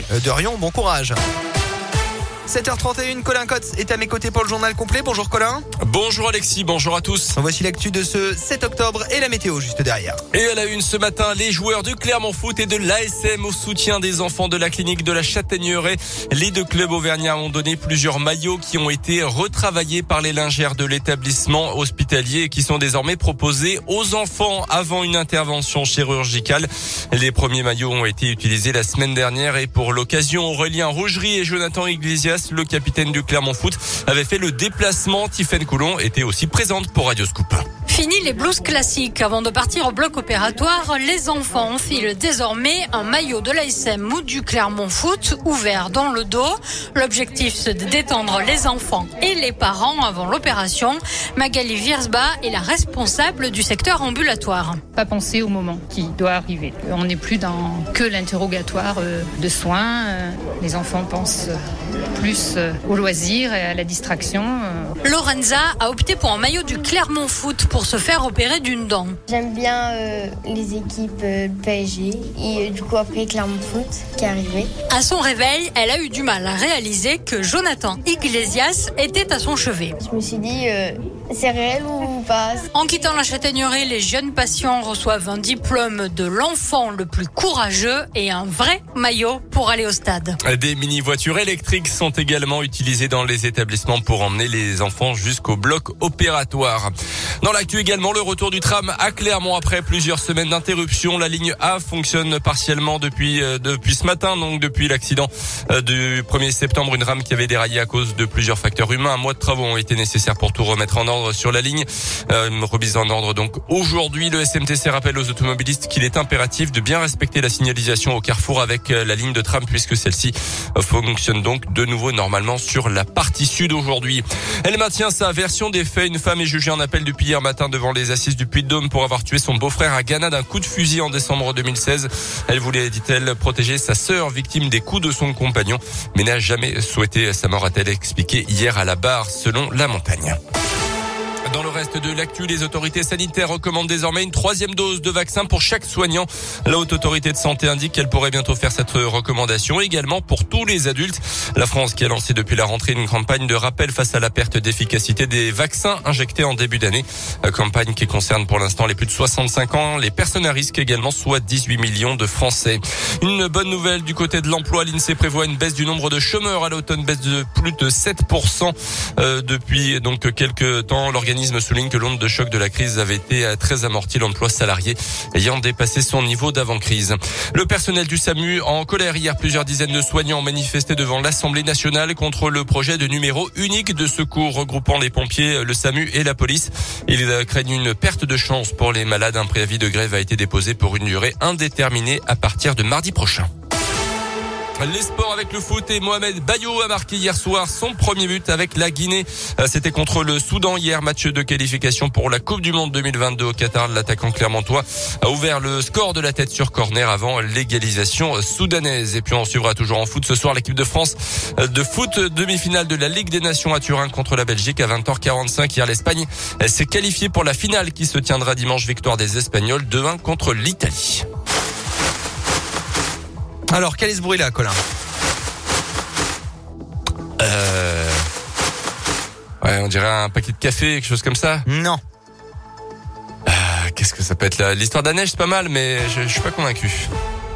venu de Rion. Bon courage. 7h31, Colin Cotte est à mes côtés pour le journal complet. Bonjour Colin. Bonjour Alexis, bonjour à tous. Voici l'actu de ce 7 octobre et la météo juste derrière. Et à la une ce matin, les joueurs du Clermont Foot et de l'ASM au soutien des enfants de la clinique de la Châtaigneraie. Les deux clubs auvergnats ont donné plusieurs maillots qui ont été retravaillés par les lingères de l'établissement hospitalier et qui sont désormais proposés aux enfants avant une intervention chirurgicale. Les premiers maillots ont été utilisés la semaine dernière et pour l'occasion, Aurélien Rougerie et Jonathan Iglesias le capitaine du Clermont Foot, avait fait le déplacement. Tiffaine Coulon était aussi présente pour Radio Scoop. Fini les blouses classiques. Avant de partir au bloc opératoire, les enfants enfilent désormais un maillot de l'ASM ou du Clermont Foot ouvert dans le dos. L'objectif, c'est de détendre les enfants et les parents avant l'opération. Magali Virsba est la responsable du secteur ambulatoire. Pas penser au moment qui doit arriver. On n'est plus dans que l'interrogatoire euh, de soins. Euh, les enfants pensent plus euh, au loisir et à la distraction. Lorenza a opté pour un maillot du Clermont Foot pour se faire opérer d'une dent. J'aime bien euh, les équipes euh, PSG et euh, du coup après Clermont Foot qui est arrivé. À son réveil, elle a eu du mal à réaliser que Jonathan Iglesias était à son chevet. Je me suis dit, c'est réel ou pas? En quittant la châtaignerie, les jeunes patients reçoivent un diplôme de l'enfant le plus courageux et un vrai maillot pour aller au stade. Des mini-voitures électriques sont également utilisées dans les établissements pour emmener les enfants jusqu'au bloc opératoire. Dans l'actu également, le retour du tram à Clermont après plusieurs semaines d'interruption. La ligne A fonctionne partiellement depuis euh, depuis ce matin, donc depuis l'accident euh, du 1er septembre, une rame qui avait déraillé à cause de plusieurs facteurs humains. Un mois de travaux ont été nécessaires pour tout remettre en ordre sur la ligne. Euh, remise en ordre donc aujourd'hui. Le SMTC rappelle aux automobilistes qu'il est impératif de bien respecter la signalisation au carrefour avec la ligne de tram puisque celle-ci fonctionne donc de nouveau normalement sur la partie sud aujourd'hui. Elle maintient sa version des faits. Une femme est jugée en appel depuis hier matin devant les assises du Puy-de-Dôme pour avoir tué son beau-frère à Ghana d'un coup de fusil en décembre 2016. Elle voulait, dit-elle, protéger sa sœur victime des coups de son compagnon, mais n'a jamais souhaité sa mort, a-t-elle expliqué hier à la barre, selon la montagne. Dans le reste de l'actu, les autorités sanitaires recommandent désormais une troisième dose de vaccin pour chaque soignant. La haute autorité de santé indique qu'elle pourrait bientôt faire cette recommandation également pour tous les adultes. La France qui a lancé depuis la rentrée une campagne de rappel face à la perte d'efficacité des vaccins injectés en début d'année. Campagne qui concerne pour l'instant les plus de 65 ans, les personnes à risque également, soit 18 millions de Français. Une bonne nouvelle du côté de l'emploi, l'INSEE prévoit une baisse du nombre de chômeurs à l'automne, baisse de plus de 7% euh, depuis donc quelques temps. L'organisme souligne que l'onde de choc de la crise avait été très amorti, l'emploi salarié ayant dépassé son niveau d'avant-crise. Le personnel du SAMU en colère hier, plusieurs dizaines de soignants ont manifesté devant l'Assemblée nationale contre le projet de numéro unique de secours regroupant les pompiers, le SAMU et la police. Ils craignent une perte de chance pour les malades. Un préavis de grève a été déposé pour une durée indéterminée à partir de mardi prochain. Les sports avec le foot et Mohamed Bayo a marqué hier soir son premier but avec la Guinée. Euh, c'était contre le Soudan hier, match de qualification pour la Coupe du Monde 2022 au Qatar. L'attaquant clermontois a ouvert le score de la tête sur corner avant l'égalisation soudanaise. Et puis on suivra toujours en foot ce soir l'équipe de France euh, de foot demi-finale de la Ligue des Nations à Turin contre la Belgique à 20h45. Hier, l'Espagne s'est qualifiée pour la finale qui se tiendra dimanche. Victoire des Espagnols 2-1 contre l'Italie. Alors, quel est ce bruit-là, Colin Euh... Ouais, on dirait un paquet de café, quelque chose comme ça. Non. Euh, Qu'est-ce que ça peut être là? L'histoire de la neige, c'est pas mal, mais je, je suis pas convaincu.